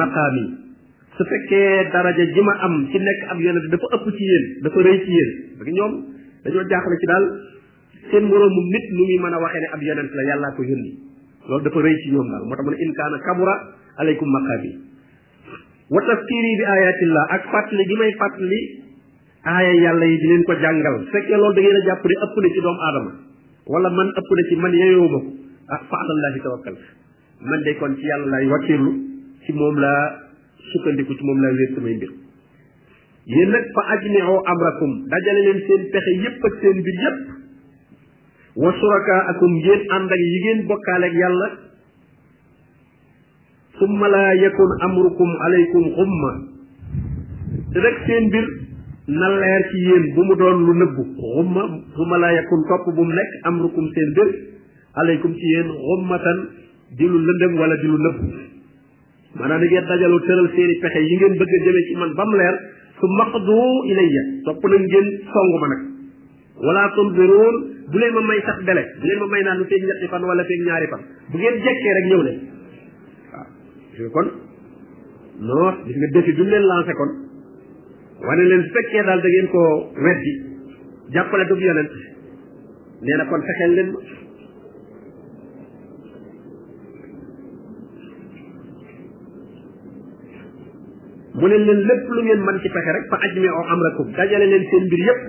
maqaam yi su fekkee daraja ji ma am ci nekk ab yonent dafa ëpp ci yéen dafa rëy ci yéen parce que ñoom dañoo jaaxle ci daal seen moroomu nit nu muy mën a waxee ne ab yonent la yàllaa ko yónni loolu dafa rëy ci ñoom daal moo tax mu ne in kaana kabura aleykum maqaam yi wa tafkiri bi ayatillah ak fàttali gi may fàttali aaya yàlla yi di leen ko jàngal fekkee loolu da ngeen a jàpp ne ëpp na ci doomu aadama wala man ëpp na ci man yeyoo ma ko ah fa alallahi tawakkal man de kon ci yàlla lay wakkirlu ci moom laa sukkandiku ci moom laa wéer samay mbir yéen nag fa ajmi'u amrakum dajale leen seen pexe yépp ak seen mbir yépp wa surakaakum ngeen ànd ak yi ngeen bokkaale ak yàlla summa laa yakun amrukum alaykum xumma te rek seen mbir na leer ci yéen bu mu doon lu nëbbu xumma summa laa yakun topp bu mu nekk amrukum seen mbir aleykum ci yéen xummatan di lu lëndëm wala di lu nëbb maanaam da ngeen dajalu tëral seeni pexe yi ngeen bëgg a jëme ci man ba mu leer su maqdu ilayya topp na ngeen song ma nag wala tunziroon bu leen ma may sax dele bu leen ma may naan lu feeg ñetti fan wala feeg ñaari fan bu ngeen jekkee rek ñëw leen waaw kon non gis nga défi bi mu leen lancé kon wane leen fekkee daal da ngeen koo weddi jàppale dub yonent nee na kon fexeel leen ma mu ne leen lépp lu ngeen man ci pexe rek fa ajmi o amrakum dajale leen seen mbir yépp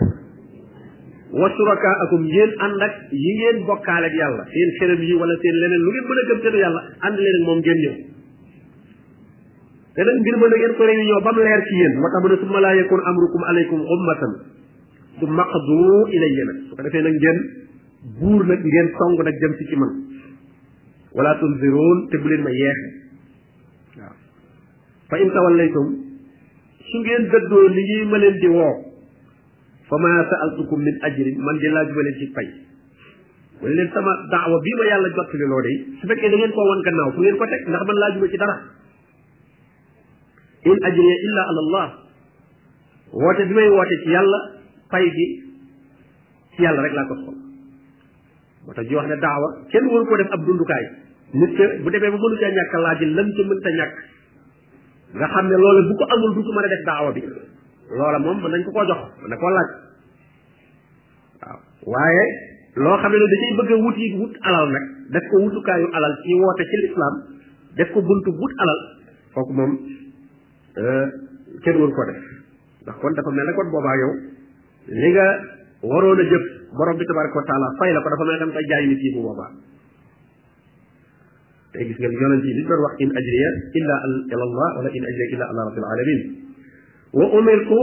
wa surakaakum ngeen ànd ak yi ngeen bokkaale ak yàlla seen xërëm yi wala seen leneen lu ngeen mën a gëm te du yàlla ànd leen moom ngeen ñëw te nag mbir ma na ngeen ko réunion ba mu leer ci yéen moo tax mu ne summa laa yakun amrukum alaykum ummatan du maqdu ilayya nag su ko defee nag ngeen buur nag ngeen song nag jëm si ci man wala tunziroon te bu leen ma yeexe waaw fa in tawallaytum su ngeen dëddoo li ngi ma leen di woo fa ma saaltukum min ajrin man di laaj ma leen ci fay wala leen sama daawa bii ma yàlla jottali loo de su fekkee da ngeen koo wan gannaaw fu ngeen ko teg ndax man laajuma ci dara in ajriya illa ala allah woote bi may woote ci yàlla fay bi ci yàlla rek laa ko soxla moo tax ñu wax ne daawa kenn waru ko def ab dundukaay nit ke bu demee ba mënu caa ñàkk laaj lam ca mënta ñàkk nga xam ne loola bu ko amul du ko mën a def daawa bi loola moom mën nañ ko koo jox mën na koo laaj waaw waaye loo xam ne da cay bëgg a wut yi wut alal nag def ko wutukaayu alal ci woote ci lislaam def ko buntu wut alal kooku moom euh, kenn waru ko def ndax kon dafa mel ne kon boobaa yow li nga waroon a jëf borom bi tabaraka wa taala fay la ko dafa mel ne da nga koy jaay nit yi bu boobaa te gis ngeen yonent yi li doon wax in ajriya illa ala allah wala in ajriya illa ala rabbil alamin wa umirtu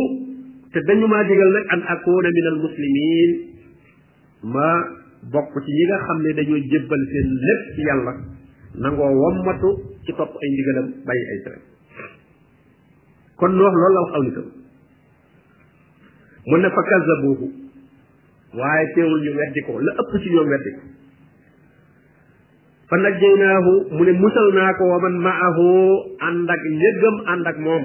te dañu maa digal nag an akuna min al muslimin ma bokk ci ñi nga xam ne dañoo jébbal seen lépp ci yàlla nangoo wommatu ci topp ay ndigalam bàyyi ay tere kon noox loolu la wax aw nitam mu ne fa kazabuhu waaye teewul ñu weddi ko la ëpp ci ñoom weddi ko fa najjaynaahu mu ne musal naa ko wa man maahu ànd ak yëggam ànd ak moom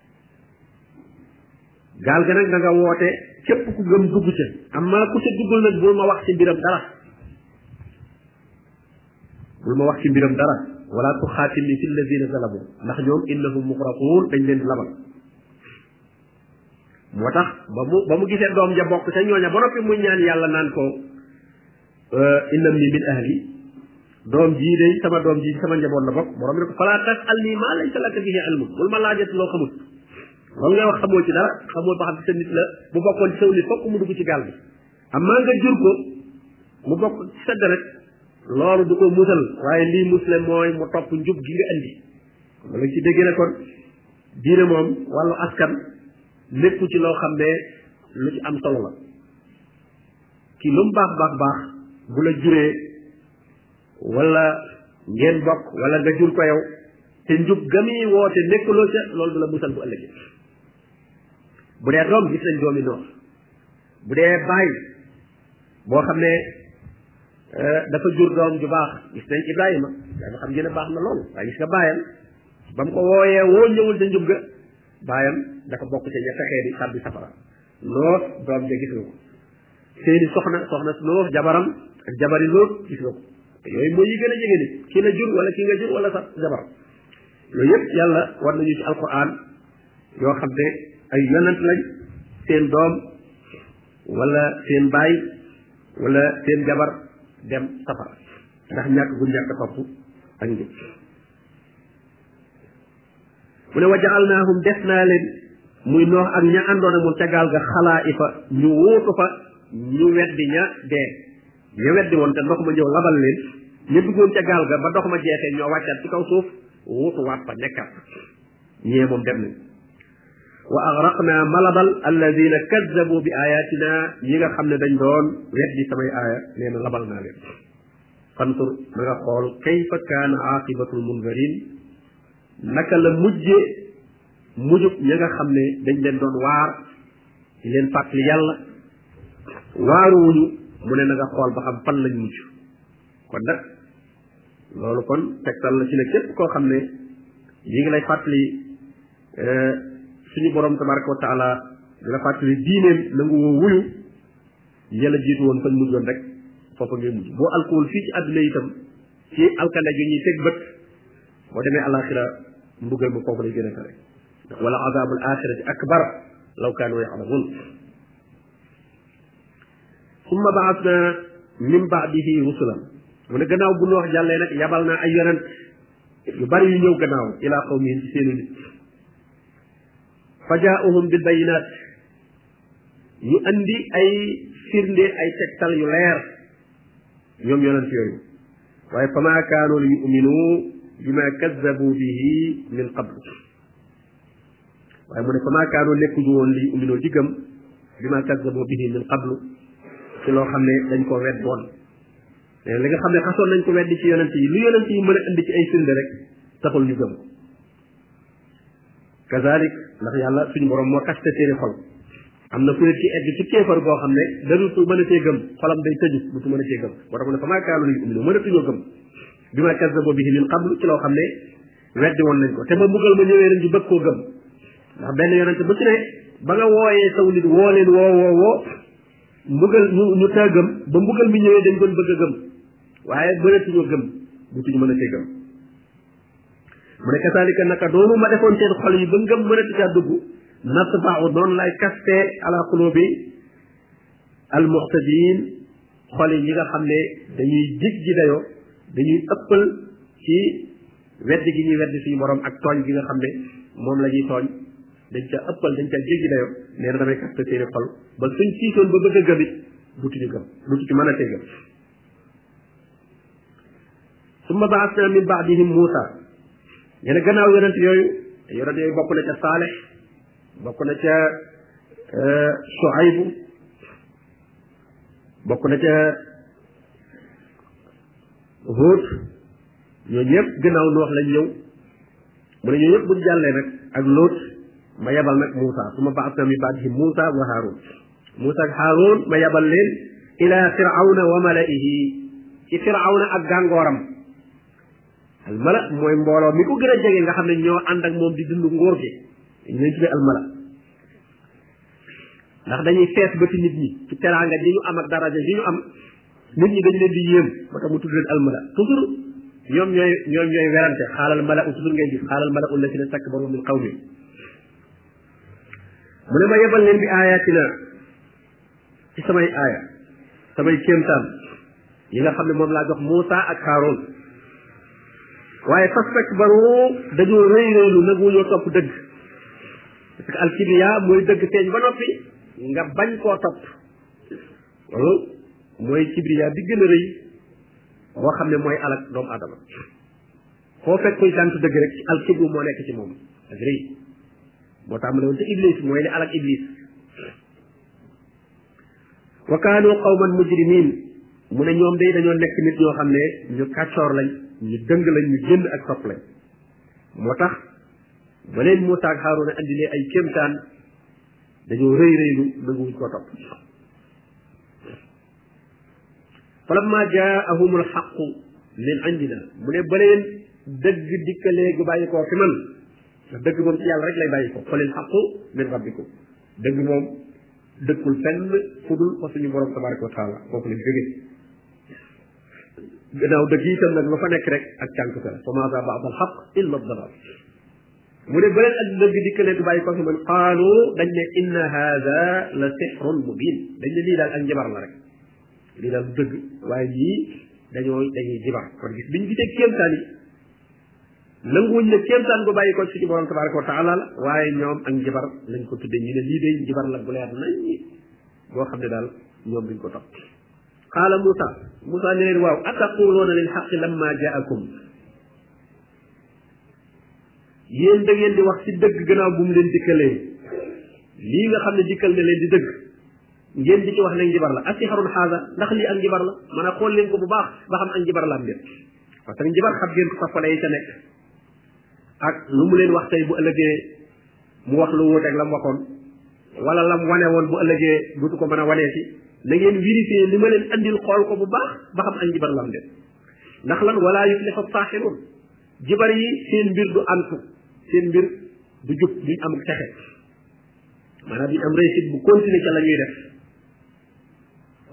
gaal ga nag na nga woote képp ku gëm dugg ca amma ku ca duggul nag bul ma wax ci mbiram dara bul ma wax ci mbiram dara wala tuxaatimni fi alladina zalamu ndax ñoom innahum muxraquun dañ leen labal moo tax ba mu ba mu gisee doom ja bokk ca ñooña ba noppi muy ñaan yàlla naan ko euh, innam ni min ahli doom jii day sama doom ji sama njaboot la bokk borom ne ko fala tas al nii maa laysa laka bihi ilmun bul ma laajat loo xamut loolu ngay wax xamoo ci dara xamoo ba xam sa nit la bu bokkoon ci saw nit fokk mu dugg ci gaal bi amma nga jur ko mu bokk ci sa deret loolu du ko musal waaye lii musle mooy mu topp njub gi nga andi ma la ci dégg ne kon diine moom wàllu askan lépp ci loo xam ne lu ci am solo la ki lu mu baax baax baax bu la juree wala ngeen bokk wala nga jur ko yow te njub gami woote nekkuloo ca loolu du la musal bu ëllëgee bu dee doom gis nañ doomi noor bu dee baay boo xam ne euh, dafa jur doom ju baax gis nañ Ibrahima dafa xam ngeen baax na lool waaye gis nga baayam ba mu ko wooyee woo ñëwul ca njub ga baayam dafa bokk ca ña fexee di sàbbi safara loo doom ja gis nga ko seeni soxna soxna loo jabaram ak jabari loo gis nga ko te yooyu mooy yi gën a jege nit ki la jur wala ki nga jur wala sax jabar yooyu yëpp yàlla war nañu ci alquran yoo xam ne ay yonent lañ seen doom wala seen baay wala seen jabar dem safara ndax ñàkk bu ñàkk topp ak njub mu ne wa jaalnaahum def naa leen muy noox ak ña àndoon ak moom ca gaal ga xalaa'ifa ñu wóotu fa ñu weddi ña dee ña weddi woon te ndox ma ñëw labal leen ña duggoon ca gaal ga ba ndox ma jeexee ñoo wàccaat ci kaw suuf wóotu waat fa nekkaat ñee moom dem nañ wa agraqna ma labal alladina kaddabu bi ayatina ñi nga xam ne dañ doon weddi samay aaya nee na labal naa leen fantur na nga xool kayfa kaana aqibatul mundarin naka la mujje mujub ña nga xam ne dañ leen doon waar di leen fàttali yàlla waaruwuñu mu ne na nga xool ba xam fan lañ mujj kon nag loolu kon tegtal la ci ne képp koo xam ne ñi ngi lay fàttali eh, suñu borom tabaraka wa taala di la fàttali diineem nangu woo wuyu ña la jiitu woon fañ mujjoon rek foofa ngay mujj boo alkool fii ci àdduna itam ci alkande ju ñuy teg bët boo demee alaxira mbugal ba foofu lay gën a tare ndax wala azabul axirati akbar law kaanu yalamun summa baasna min baadihi rusulan mu ne gannaaw bu nu wax jàllee nag yabal naa ay yonent yu bari yu ñëw gannaaw ilaa qawmihim ci seeni nit fa jaauhum bil bayinaat ñu andi ay firnde ay tegtal yu leer ñoom yonent yooyu waaye fa maa kaanu li yuminu bima kaddabu bihi min qabl waaye mu ne fa maa kaanu nekkuñu woon li yuminu di gëm bima kaddabu bihi min qablu ci loo xam ne dañ ko wedd woon mais li nga xam ne xasoon nañ ko weddi ci yonent yi lu yonent yi mën a indi ci ay firnde rek taxul ñu gëm kazalik ndax yàlla suñu borom moo kaste seeni xol am na ku nit ci egg ci kéefar goo xam ne darutu mën a cee gëm xolam day tëju dutu mën a cee gëm moo tax mu ne fa maa kaanu li uminu mën a tuñoo gëm bi ma kazzabo bihi min qablu ci loo xam ne weddi woon nañ ko te ba mbugal ma ñëwee nañ ci bëgg koo gëm ndax benn yonente bu ci ne ba nga wooyee saw nit woo leen woo woo woo mbugal ñu ñu taa gëm ba mbugal mi ñëwee dañ doon bëgg a gëm waaye bëreetuñoo gëm dutuñu mën a cee gëm mu ne kasaalika naka doonu ma defoon seen xol yi ba ngëm mënatu caa dugg natba'u noonu lay kaste ala qulubi al mu'tadin xol yi ñi nga xam ne dañuy jig ji dayo dañuy ëppal ci wedd gi ñuy wedd suñu borom ak tooñ gi nga xam ne moom la ñuy tooñ dañ ca ëppal dañ ca jéggi dayo nee na damay kaste seeni xol ba suñ siisoon ba bëgg a gëm it dutuñu gëm dutu ci mën a tee gëm summa baasna min baadihim Muusa ñu ne gannaaw yonent yooyu te yonent yooyu bokk na ca Saalix bokk na ca euh, Suaybu bokk na ca Huud ñooñu yëpp gannaaw nu wax lañ ñëw mu ne ñooñu yëpp buñ jàllee nag ak Lóot ma yebal nag Muusa summa baasna min baadihim Muusa wa Haaruun Muusa ak Haaruun ma yabal leen ila firawna wa malaihi ci firawna ak gàngooram al mala mooy mbooloo mi ko gën a jege nga xam ne ñoo ànd ak moom di dund ngóor gi ñu leen tuddee al mala ndax dañuy fees ba ci nit ñi ci teraanga ji ñu am ak daraja ji ñu am nit ñi dañ leen di yéem ba tax mu tudd leen al mala toujours ñoom ñooy ñoom ñooy werante xaalal mala u toujours ngay gis xaalal mala u la si ne takk baru min qawmi mu ne ma yebal leen bi aayaatina ci samay aaya samay kéemtaan yi nga xam ne moom laa jox Muusa ak Haaroon waaye fastakbaru dañoo rëy rëylu nangu ñoo topp dëgg parce que alkibiya mooy dëgg feeñ ba noppi nga bañ koo topp loolu mooy kibriya bi gën a rëy boo xam ne mooy alak doomu aadama foo fekk koy gàntu dëgg rek al kibru moo nekk ci moom ak rëy moo tax mu ne woon te iblis mooy li alak iblis wa kaanu qawman mujrimin mu ne ñoom day dañoo nekk nit ñoo xam ne ñu kàccoor lañ ñu dëng lañ ñu génn ak sopp lañ moo tax ba leen Muusaa ak Haaruuna andilee ay kéemtaan dañoo rëy rëylu nanguwuñ koo topp falamma jaahumul xaqu min indina mu ne ba leen dëgg dikkalee gu bàyyi koo fi man ndax dëgg moom ci yàlla rek lay bàyyi ko xolil xaqu min rabbikum dëgg moom dëkkul fenn fu dul fa suñu borom tabaraka wa taala foofu lañ jóge gannaaw dëgg itam nag lu fa nekk rek ak cànkute la fa maasa baadal xaq illa dalal mu ne bëleen ak dëgg dikkalee du bàyyi ko fi man qaalu dañ ne inna haada la sixrun mubin dañ ne lii daal ak njabar la rek lii daal du dëgg waaye ñii dañoo dañuy jibar kon gis biñ gisee kéemtaan yi nanguwuñ ne kéemtaan gu bàyyi ko suñu borom tabaraka wa taala la waaye ñoom ak njabar lañ ko tuddee ñu ne lii day njabar la bu leer nañ boo xam ne daal ñoom duñ ko topp qaala Moussa Moussa ne leen waaw ataquluuna lil xaqi lamma jaakum yéen da ngeen di wax ci dëgg gannaaw bu mu leen dikkalee lii nga xam ne dikkal ne leen di dëgg ngeen di ci wax ne njibar la asixarun xaasa ndax lii ak njibar la man a xool leen ko bu baax ba xam ak njibar la am déet parce que njibar xam ngeen ko safale yi ca nekk ak lu mu leen wax tey bu ëllëgee mu wax lu wuuteeg la mu waxoon wala lam wane woon bu ëllëgee dutu ko mën a waneeti na ngeen vérifier li ma leen andil xool ko bu baax ba xam ak njibar la am déet ndax lan wala yuflihu saaxiruun jibar yi seen mbir du antu seen mbir du jub duñ am texe maanaam duñ am réussite bu continuer ca la ñuy def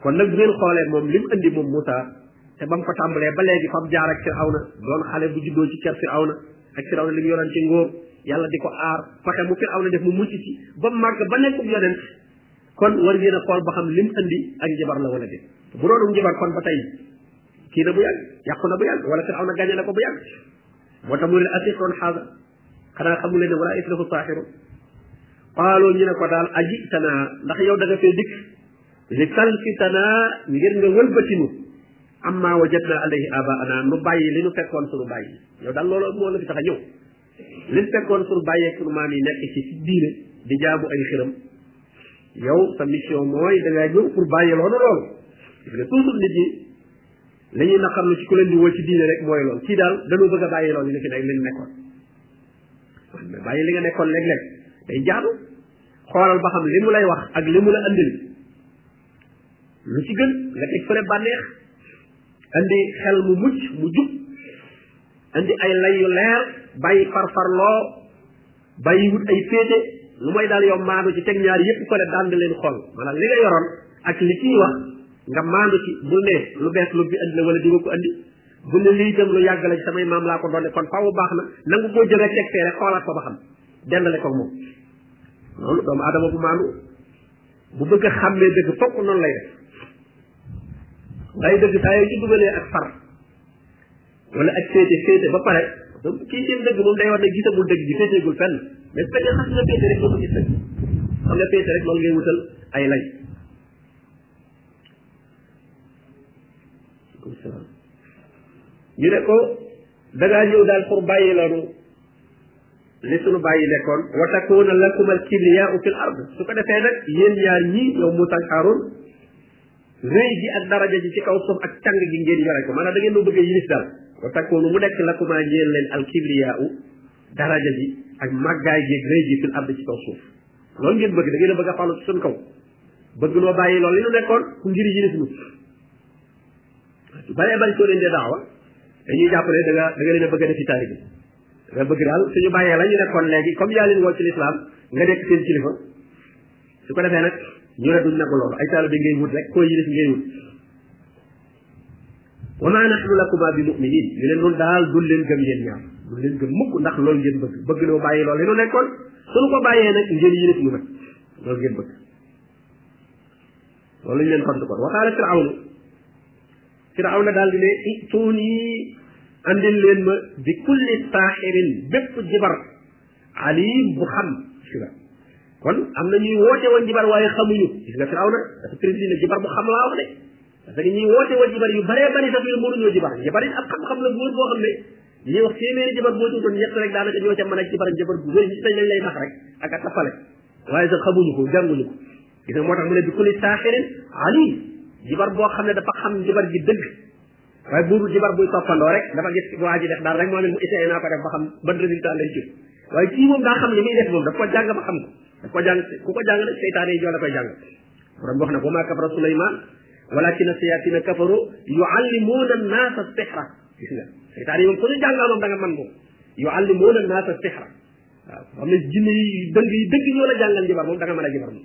kon nag bu ngeen xoolee moom li mu indi moom Moussa te ba mu ko tàmbalee ba léegi fa mu jaar ak Firawna doon xale bu juddoo ci kër Firawna ak Firawna li mu yoroon ci ngóor yàlla di ko aar fexe mu Firawna def mu mucc ci ba màgg ba nekk yonent kon war ngeen a xool ba xam lim andi ak njabar la wala de bu doonum njabar kon ba tey kii na bu yàgg yàqu na bu yàgg wala firaw na gàññe na ko bu yàgg moo tax mu ne asiqoon xaasa xanaa xamu leen ne wala islahu saaxiru qaaloo ñu ne ko daal aji tanaa ndax yow da nga fee dikk li talfitanaa ngir nga wëlbatinu amma wajadna alayhi abaana nu bàyyi li nu fekkoon sunu bàyyi yow daal loolu moo la fi tax a ñëw liñ fekkoon suñu bàyyeeg suñu maam yi nekk ci diine di jaamu ay xërëm yow sa mission mooy da ngaa ñëw pour bàyyi loolu loolu parce que toujours nit ñi la ñuy naqarlu ci ku leen di woo ci diine rek mooy loolu kii daal dañoo bëgg a bàyyi loolu li fi nekk liñ nekkoon mais bàyyi li nga nekkoon léeg-léeg day jaadu xoolal ba xam li mu lay wax ak li mu la andil lu ci gën nga teg fële bànneex andi xel mu mucc mu jub andi ay lay yu leer bàyyi farfarloo bàyyi wut ay féete lu may daal yow maandu ci teg ñaar yépp ko ne dànd leen xol maanaam li nga yoroon ak li ciy wax nga maandu ci bul ne lu bees lu bi andi la wala di nga ko andi bu ne lii itam lu yàgg la ci samay maam laa ko doon ne kon faaw baax na nangu koo jëlee teg fee rek xoolaat ko ba xam dendale ko moom loolu doomu aadama bu maandu bu bëgg a xàmmee dëgg fokk noonu lay def waaye dëgg saa yoo ci dugalee ak far wala ak féete féete ba pare donc kii seen dëgg moom day war ne gisagul dëgg ji féeteegul fenn mais fekkee xas nga féete rek doo ko gis nag xam nga féete rek moom ngay wutal ay lay ñu ne ko dangaa ñëw daal pour bàyyi loolu li sunu bàyyi nekkoon wa takuna lakum al kibriyaau fi l ard su ko defee nag yéen ñaar ñii yow Moussa ak Haroun rëy gi ak daraja ji ci kaw suuf ak càng gi ngeen yore ko maanaam da ngeen noo bëgg a yilif daal wa takkoonu mu nekk la kumaa ñeel leen alkibriyaa u daraja ji ak màggaay gi ak rëy gi fil ard ci kaw suuf loolu ngeen bëgg da ngeen a bëgg a falu ci suñ kaw bëgg noo bàyyi loolu li ñu nekkoon ku ngir yilif nu baree bari soo leen dee daawa dañuy jàpp ne da nga da nga leen a bëgg a defi taalibi nga bëgg daal suñu bàyyee la ñu nekkoon léegi comme yaa leen woo ci lislaam nga nekk seen kilifa su ko defee nag ñu ne duñ nangu loolu ay taalibe ngay wut rek koo yilif ngay wut wa ma nahnu lakuma bi muminin ñu leen noonu daal dul leen gëm yéen ñaar dul leen gëm mukk ndax loolu ngeen bëgg bëgg noo bàyyi loolu li nu nekkoon suñu ko bàyyee nag ngeen yilif ñu nag loolu ngeen bëgg loolu lañ leen tontu kon waxaala firawna firawna daal di ne ituuni andil leen ma bi kulli saaxirin bépp jibar alim bu xam gis nga kon am na ñuy woote woon jibar waaye xamuñu gis nga firaw na dafa président ne jibar bu xam laa wax de parce que ñuy woote woon jibar yu baree bari sax yu mënuñoo jibar jibar it ab xam-xam la góor boo xam ne ñuy wax téeméeri jibar boo ci doon ñett rek daanaka ñoo ca mën a jibar jibar bu wér ñi dañ lañ lay nax rek ak a tafale waaye sax xamuñu ko jànguñu ko gis nga moo tax mu ne bi kulli saaxirin alim jibar boo xam ne dafa xam jibar gi dëgg waaye buuru jibar buy toppandoo rek dafa gis waa ji def daal rek moo ne mu essayé naa ko def ba xam ban résultat lay jur waaye kii moom daa xam li muy def moom daf ko jàng ba xam ko daf ko jàng ku ko jàng nag seytaane yi ñoo la koy jàng borom wax na ko maa kafara Suleymaan walakin sayaatina kafaru yuallimuuna annaasa sixra gis nga seytaane yi moom ku ñu jàngal moom da nga mën moom yuallimuuna annaasa sixra waaw xam ne jinne yi dëng yi dëgg ñoo la jàngal jibar moom da nga mën a jibar moom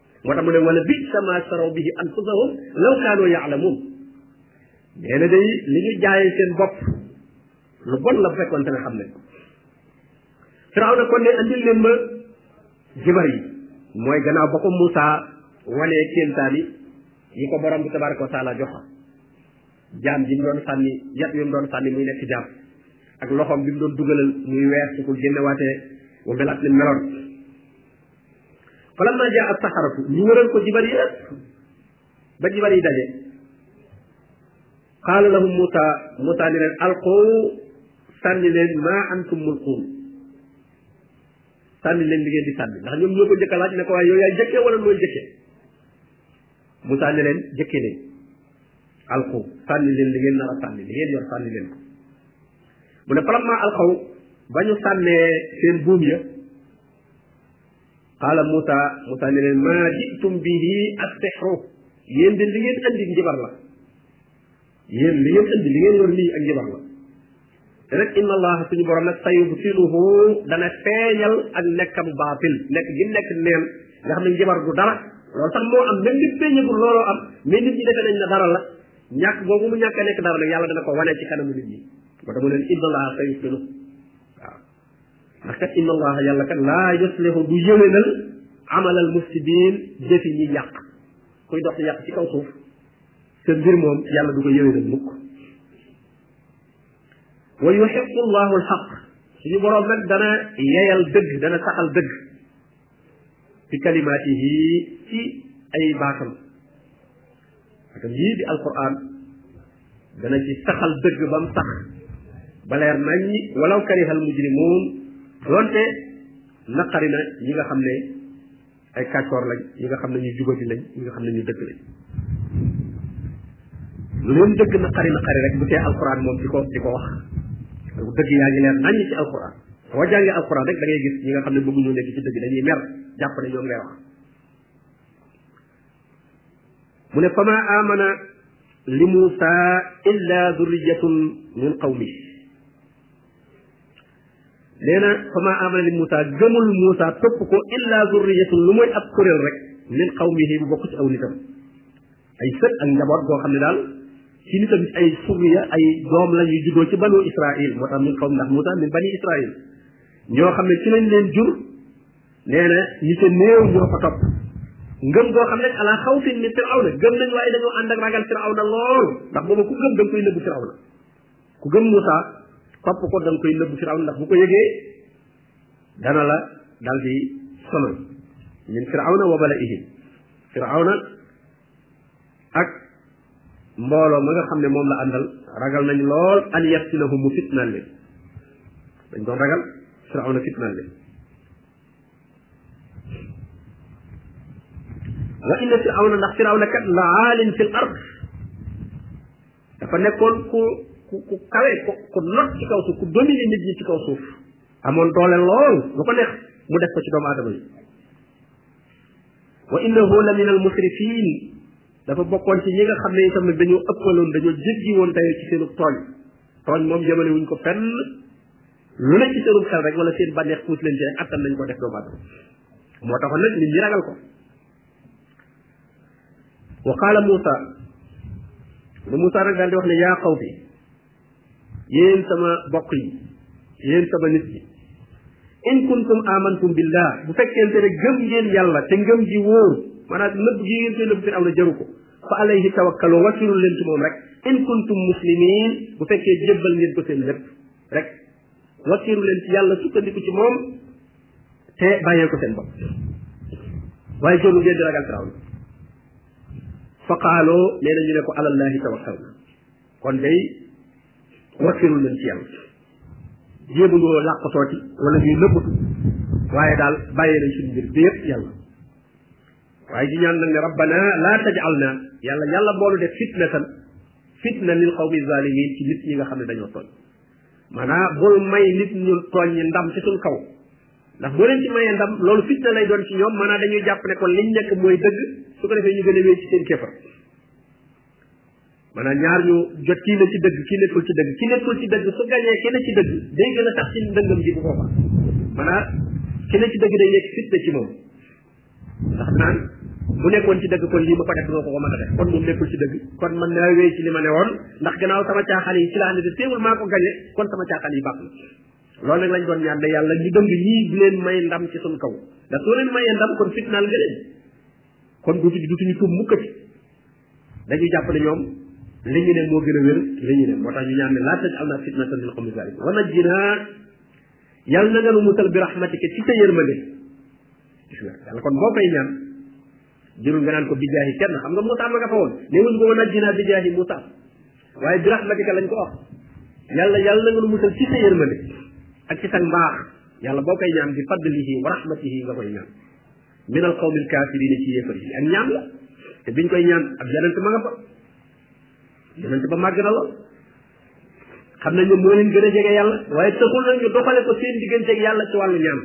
moo tax mu ne wala bi sama saraw bihi anfusahum law kaanu yaalamuun nee na day li ñu jaayee seen bopp lu bon la bu fekkoon te ne xam nañ ko firaw na kon ne andil leen ma jibar yi mooy gannaaw ba ko Moussa wanee kéemtaan yi yi ko borom bi tabaraka wa taala jox jaam ji mu doon sànni yat bi mu doon sànni muy nekk jaam ak loxoom bi mu doon dugalal muy weer su ko génnewaatee mu melaat ni meloon falamma jaa as-saharatu ñu wëral ko jibar yëpp ba jibar yi daje qaala lahum Moussa Moussa ni leen alqoo sànni leen maa antum mulquun sànni leen li ngeen di sànni ndax ñoom ñoo ko jëkk a laaj ne ko waaye yow yaay jëkkee wala mooy jëkkee Moussa ne leen jëkkee leen alqu sànni leen li ngeen nar a sànni li ngeen yor sànni leen ko mu ne falamma alqaw ba ñu sànnee seen buum ya qaala Moussa Moussa ne leen maa jitum bihi ak sexru yéen de li ngeen andi njibar la yéen li ngeen andi li ngeen yor lii ak njibar la te nag inna allah suñu borom nag sayubtiluhu dana feeñal ak nekkam baatil nekk gi nekk neen nga xam ne njibar gu dara loolu sax moo am même nit feeñagul looloo am mais nit ñi defe nañ ne dara la ñàkk boobu mu ñàkk a nekk dara nag yàlla dana ko wane ci kanamu nit ñi ba dama leen inna allah sayubtiluhu ndax kat inna allaha yàlla kat laa yuslihu du yëwénal amalal mufsidin jëfi ñi yàq kuy dox yàq ci kaw suuf sa mbir moom yàlla du ko yëwénal mukk wa yuxiqu llahu alxaq suñu boroom nag dana yeyal dëgg dana saxal dëgg bi kalimaatihi ci ay baatam parce que lii di alquran dana ci saxal dëgg ba mu sax ba leer nañ ñi walaw karihal mujrimun donte naqari na ñi nga xam ne ay kàccoor lañ ñi nga xam ne ñu jubati lañ ñi nga xam ne ñu dëgg lañ lu leen dëgg naqari naqari rek bu tee alquran moom di ko di ko wax dëgg yaa ngi leer nañ ci alquran boo jàngee alquran rek da ngay gis ñi nga xam ne bëgguñu nekk ci dëgg dañuy mer jàpp ne ñoom ngay wax mu ne fama amana li Muusa illa durriyatun min qawmi nee na fama amana li Muusa gëmul Muusa topp ko illa durriyatun lu mooy ab kuréel rek min qawmihi bu bokk ci aw nitam ay sët ak njaboot boo xam ne daal ci nitam ay surriya ay doom la ñuy juddoo ci banu Israil moo tax min qawmi ndax Muusa min bani Israil ñoo xam ne ci lañ leen jur nee na ñi ca néew ñoo ko topp ngëm goo xam ne ala xawfin ni firawna gëm nañ waaye dañoo ànd ak ragal firawna lool ndax booba ku gëm da nga koy nëbbu firawna ku gëm Moussa topp ko da nga koy nëbbu firawna ndax bu ko yëgee dana la dal di sonal min firawna wa bala ihim firawna ak mbooloo ma nga xam ne moom la àndal ragal nañ lool an yaftinahum mu fitnaan leen dañ doon ragal firawna fitnaan leen wa inna firawna ndax firawna kat la aalin fil ard dafa nekkoon ku ku ku kawe ku ku not ci kaw suuf ku dominer nit ñi ci kaw suuf amoon doole lool lu ko neex mu def ko ci doomu aadama yi wa innahu la min al musrifin dafa bokkoon ci ñi nga xam ne itam nag dañoo ëppaloon dañoo jéggi woon dayo ci seenu tooñ tooñ moom jëmale wuñ ko fenn lu ne ci seenum xel rek wala seen bànneex puus leen ci rek attan nañ ko def doomu aadama moo taxoon nag nit ñi ragal ko wa qaala Muusa ba Muusa nag daal di wax ne yaa xaw bi yéen sama bokk yi yéen sama nit yi in kuntum amantum billah bu fekkente ne gëm ngeen yàlla te ngëm ji wóor maanaam nëbb gi ngeen koy nëbb Firawna jaru ko fa alayhi tawakkalu wakkilul leen ci moom rek in kuntum muslimin bu fekkee jébbal ngeen ko seen lépp rek wakkilu leen ci yàlla sukkandiku ci moom te bàyyee ko seen bopp waaye jëru ngeen di ragal Firawna fa qaaloo nee na ñu ne ko alallahi tawakkalna kon day wakkilu leen ci yàlla jéemuñoo làqatoo ci wala ñuy nëbbatu waaye daal bàyyi nañ suñu mbir bi yëpp yàlla waaye di ñaan nag ne rabbana laa tajalna yàlla yàlla boolu def fitnatan fitna lil qawmi zalimin ci nit ñi nga xam ne dañoo tooñ maanaam bul may nit ñu tooñ ñi ndam ci suñ kaw ndax boo leen ci mayee ndam loolu fitna lay doon ci ñoom maanaam dañuy jàpp ne kon liñ nekk mooy dëgg su ko defee ñu gën a wéy ci seen kéefar maanaam ñaar ñu jot kii ne ci dëgg kii nekkul ci dëgg kii nekkul ci dëgg su gañee ki ne ci dëgg day gën a tax ci ndëngam gi bu booba maanaam ki ne ci dëgg day nekk fitna ci moom ndax naan bu nekkoon ci dëgg kon lii ma ko def doo ko ko mën a def kon moom nekkul ci dëgg kon man naa wéy ci li ma ne woon ndax gannaaw sama caaxaan yi ci laa ne te teewul maa ko gañe kon sama caaxaan yi baax na loolu nag lañ doon ñaan de yàlla ñu dëng ñii bu leen may ndam ci suñ kaw ndax soo leen mayee ndam kon fitnaal nga leen kon duutu duutuñu tuub mukkati dañu jàpp ne ñoom li ñu ne moo gën a wér li ñu ne moo tax ñu ñaan ne laa taj al naa fitnatan lil qawmi zalimin wa najjinaa yàlla na nga nu musal bi rahmatika ci sa yërmande gis nga yàlla kon boo koy ñaan jërul nga naan ko bijaahi kenn xam nga Moussa ma nga fa woon ne wuñ ko wa najjinaa bijaahi Moussa waaye bi rahmatika lañ ko wax yàlla yàlla na nga nu musal ci sa yërmande ak ci sa mbaax yàlla boo koy ñaan bi fadlihi wa rahmatihi nga koy ñaan min al qawmi al kaafirina ci yéefar yi ak ñaan la te biñ koy ñaan ab yonent ma nga fa yonent ba màgg na lool xam nañ ne moo leen gën a jege yàlla waaye taxul na ñu doxale ko seen digganteeg yàlla ci wàllu ñaan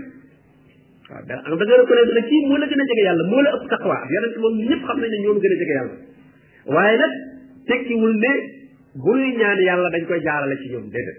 waaw da da nga reconnaître ne kii moo la gën a jege yàlla moo la ëpp taqwa ab yonent moom ñëpp xam nañ ne ñoom gën a jege yàlla waaye nag tekkiwul ne bu ñuy ñaan yàlla dañ koy jaarale ci ñoom déedéet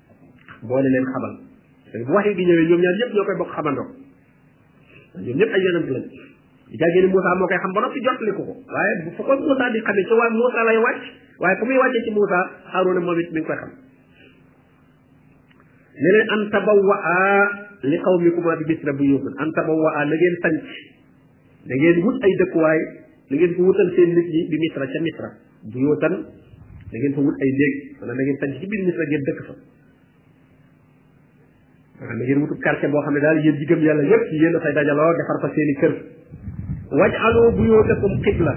boole leen xamal bu waxee bi ñëwee ñoom ñaar ñëpp ñoo koy bokk xamandoo ñoom ñëpp ay yonent lañ di jàggee ni Moussa moo koy xam ba noppi jottali ko ko waaye bu fa ko Moussa di xamee ci waa Moussa lay wàcc waaye fu muy wàccee ci Moussa Haaruna moom it mi ngi koy xam ne leen an tabawwa li qawmikuma bi misra buyutan an tabawwa na ngeen sanc da ngeen wut ay dëkkuwaay da ngeen ko wutal seen nit ñi bi misra ca misra bu yoo tan da ngeen fa wut ay néeg wala da ngeen sanc ci biir misra ngeen dëkk fa maanaam da ngeen wutub quartier boo xam ne daal yéen jigëm yàlla yépp yéen a fay dajaloo defar fa seen i kër waj aloo bu yoo dëkkum xibla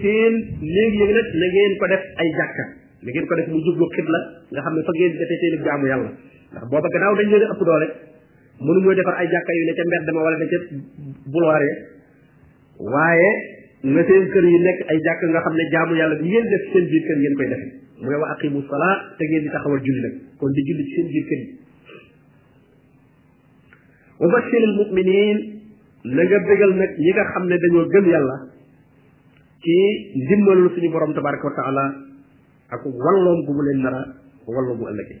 seen néeg yi nag na ngeen ko def ay jàkka na ngeen ko def mu jublu xibla nga xam ne fa ngeen defee seen jaamu yàlla ndax booba gannaaw dañ leen ëpp doole mënuñoo defar ay jàkka yu ne ca mbedd ma wala ne ca bulwaare waaye na seen kër yi nekk ay jàkk nga xam ne jaamu yàlla bi ngeen def seen biir kër ngeen koy defe mu ne wa aqimu salaa te ngeen di taxawal julli nag kon di julli ci seen biir kër yi wa bashiril muminin na nga bégal nag ñi nga xam ne dañoo gëm yàlla ci ndimbalul suñu borom tabaraka wa taala ak walloom gu mu leen nara wallo bu ëllëgee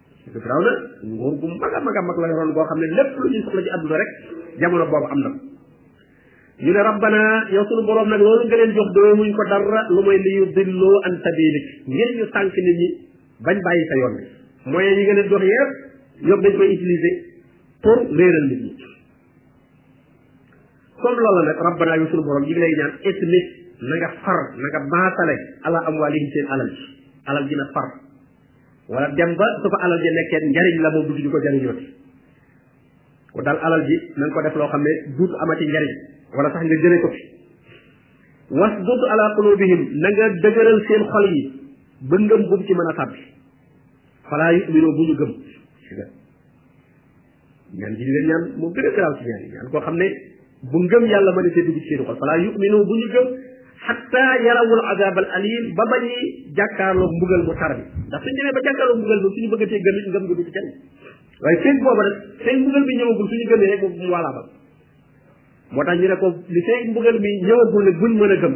te firaaw na nguur gu mag a mag a mag la yoroon boo xam ne lépp lu ñuy soxla ci àdduna rek jamono boobu am na ko ñu ne rabbana yow sunu borom nag loolu nga leen jox doomuñ ko dara lu mooy li yudilloo an sabilik ngir ñu sànq nit ñi bañ bàyyi sa yoon bi moyens yi nga leen jox yëpp ñoom dañ koy utiliser pour réeral nit ñi comme loolu nag rabbana yow sunu borom yi ngi lay ñaan etnis na nga far na nga maasale ala amwalihim seen alal ji alal ji na far wala dem ba su fa alal ji nekkee njariñ la moom dutuñu ko jariñooti ko daal alal ji nañ ko def loo xam ne duutu amati njariñ wala sax nga jëlee ko fi wasdud ala qulubihim na nga dëgëral seen xol yi ba ngëm bu ci mën a tàbbi falaa yu'minu bu ñu gëm ñaan gi ñu leen ñaan moo gën a garaaw ci ñaan yi ñaan koo xam ne bu ngëm yàlla mën a see dugg ci seen xol falaa yuminu bu ñu gëm xatta yarawul azab al alim ba ba ñuy jàkkaarloo mbugal mu tar bi ndax suñ demee ba jàkkaarloo mbugal bi suñu bëggatee gëm it ngëm gi du ci kenn waaye feeg booba nag feeg mbugal bi ñëwagul suñu gëmee rek mu walaabal moo tax ñu ne ko li feeg mbugal mi ñëwagul nag buñ mën a gëm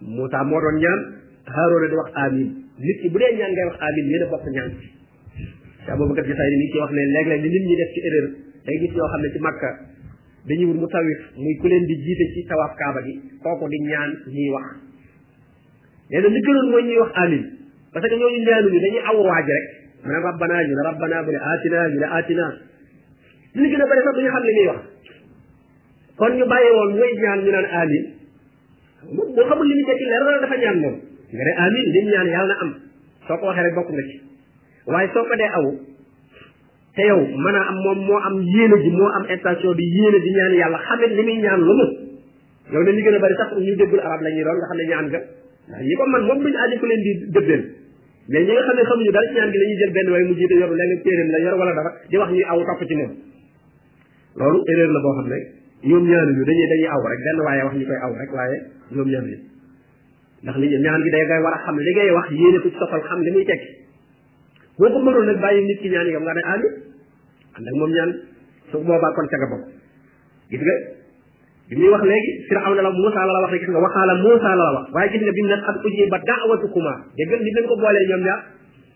Moussa moo doon ñaan Haroona di wax amin nit ki bu dee ñaan ngay wax amin yéen a bokk ñaan ci te Abubakar Jasaay ni ci wax ne léeg-léeg li nit ñi def ci erreur day gis yoo xam ne ci Makka dañuy wut mu tawif muy ku leen di jiite ci tawaaf kaaba gi kooku di ñaan ñuy wax nee na li gënoon mooy ñuy wax amin parce que ñooñu ñaanuñu dañuy aw waaj rek mu ne rabbana ñu ne rabbana bu ne atina ñu ne atina li gën a bëri sax duñu xam li muy wax kon ñu bàyyi woon muy ñaan ñu naan amin moom boo xamul li mu tekki leer na dafa ñaan moom nga ne amin li mu ñaan yàlla na am soo ko waxee rek bokk nga ci waaye soo ko dee aw te yow mën a am moom moo am yéene ji moo am intention bi yéene di ñaan yàlla xamit li muy ñaan lu mu yow ne li gën a bari sax ñu déggul arab la ñuy doon nga xam ne ñaan nga ndax ñi ko man moom duñu aajo ku leen di dëbbeel mais ñi nga xam ne xamuñu dara ci ñaan gi la ñuy jël benn waaye mu jiite yoru la nga téeréem la yor wala dara di wax ñuy aw topp ci moom loolu erreur la boo xam ne ñoom ñaanu ñu dañuy dañuy aw rek benn waaye wax ñu koy aw rek waaye ñoom ñaanu ñu ndax li ñaan gi day ngay war a xam li ngay wax yéene ko ci soxal xam li muy tekki boo ko mënoon nag bàyyi nit ki ñaan yi nga ne ànd ànd ak moom ñaan su boobaa kon ca nga bokk gis nga bi muy wax léegi firaw na la Moussa la la wax rek gis nga waxaala Moussa la la wax waaye gis nga bi mu ne xat uji ba daawatu kuma dégg nga li leen ko boolee ñoom ñaar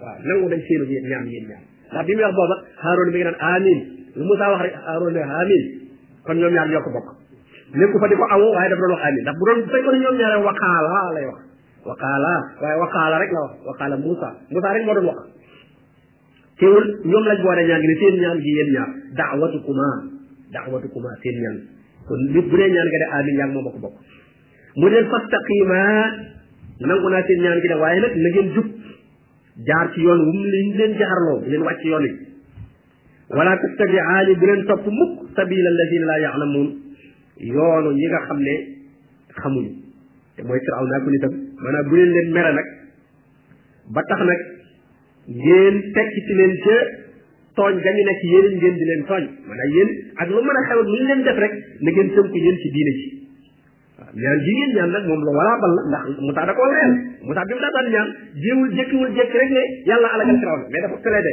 waaw nangu nañ seenu yéen ñaan yéen ñaan ndax bi muy wax booba Haaruna mi ngi naan amin lu Moussa wax rek Haaruna ne amin kon ñoom ñaar ñoo ko bokk nekku fa di ko awu waaye dafa doon wax amin ndax bu doon fekkoon ñoom ñaar waqaala lay wax waqaala waaye waqaala rek la wax waqaala Moussa Moussa rek moo doon wax teewul ñoom lañ boole ñaan gi ne seen ñaan gi yéen ñaar daawatukuma daawatukuma seen ñaan kon nit bu dee ñaan nga de amin yaa ngi moom a ko bokk mu leen fastaqima nangu naa seen ñaan gi de waaye nag na ngeen jub jaar ci yoon wum liñ leen jaarloo ngeen wàcc yoon yi wala tattabiaani bu leen topp mukk sabila alladina laa yaalamuun yoonu ñi nga xam ne xamuñu te mooy firaw naa ko nitam maanaam bu leen leen mere nag ba tax nag ngeen fekk ci leen ca tooñ ga ñu nekk yéen ngeen di leen tooñ maanaam yéen ak lu mën a xew lu ñu leen def rek na ngeen tënk yéen ci diine ci waaw ñaan ji ngeen ñaan nag moom la wala bal ndax mu tax da koo leel mu tax bi mu daataan ñaan jéewul jékkiwul jékki rek ne yàlla alagal firawna mais dafa plaidé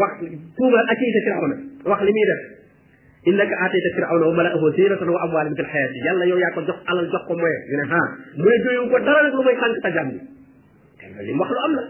wax tuumal ak yiite firawna wax li muy def innaka aatayta firawna wa malaahu zinatan wa amwaalan fil xayaati yàlla yow yaa ko jox alal jox ko moyen ñu ne ah mu ne jooyu ko dara nag lu may sànq sa jàmm te li mu wax lu am la